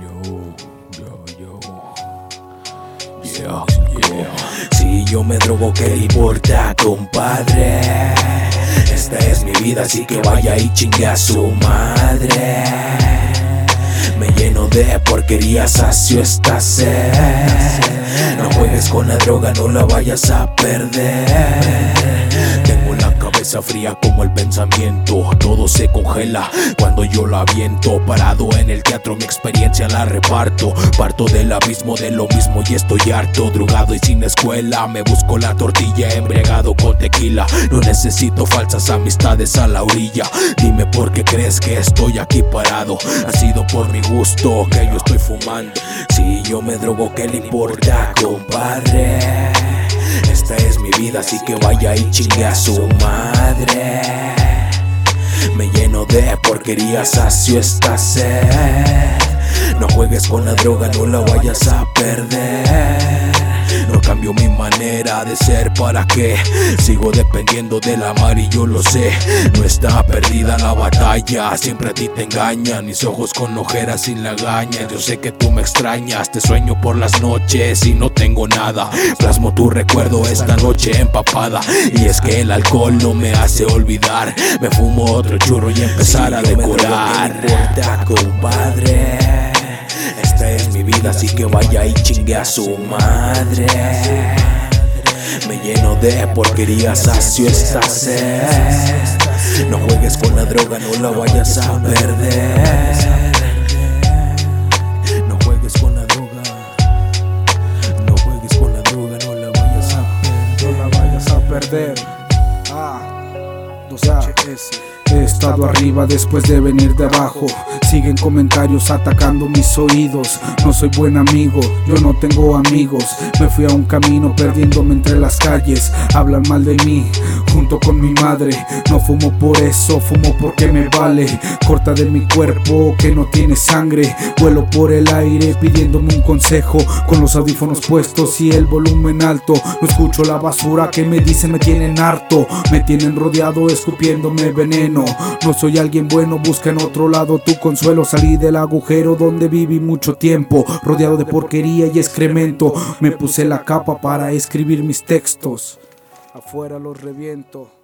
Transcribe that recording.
Yo, yo, yo. Yeah, yeah. Si yo me drogo, ¿qué le importa, compadre? Esta es mi vida, así que vaya y chingue a su madre. Me lleno de porquería, sacio esta sed. No juegues con la droga, no la vayas a perder. Fría como el pensamiento. Todo se congela cuando yo la aviento. Parado en el teatro, mi experiencia la reparto. Parto del abismo de lo mismo y estoy harto. Drogado y sin escuela, me busco la tortilla. Embriagado con tequila. No necesito falsas amistades a la orilla. Dime por qué crees que estoy aquí parado. Ha sido por mi gusto que yo estoy fumando. Si yo me drogo, ¿qué le importa, compadre? Así que vaya y chingue a su madre. Me lleno de porquería, sacio esta sed. No juegues con la droga, no la vayas a perder. Cambio mi manera de ser para que sigo dependiendo de la mar y yo lo sé. No está perdida la batalla, siempre a ti te engañan. Mis ojos con ojeras sin lagañas. Yo sé que tú me extrañas, te sueño por las noches y no tengo nada. Plasmo tu recuerdo esta noche empapada. Y es que el alcohol no me hace olvidar. Me fumo otro churro y empezar a decorar. compadre. Así que vaya y chingue a su madre. Me lleno de porquería, sacio esta. No juegues con la droga, no la vayas a perder. No juegues con la droga. No juegues con la droga, no la vayas a perder. No la vayas a perder. Ah, 2HS. He estado arriba después de venir de abajo. Siguen comentarios atacando mis oídos. No soy buen amigo, yo no tengo amigos. Me fui a un camino perdiéndome entre las calles. Hablan mal de mí, junto con mi madre. No fumo por eso, fumo porque me vale. Corta de mi cuerpo que no tiene sangre. Vuelo por el aire pidiéndome un consejo. Con los audífonos puestos y el volumen alto. No escucho la basura que me dicen me tienen harto. Me tienen rodeado escupiéndome veneno. No soy alguien bueno, busca en otro lado tu consuelo. Salí del agujero donde viví mucho tiempo, rodeado de porquería y excremento. Me puse la capa para escribir mis textos. Afuera los reviento.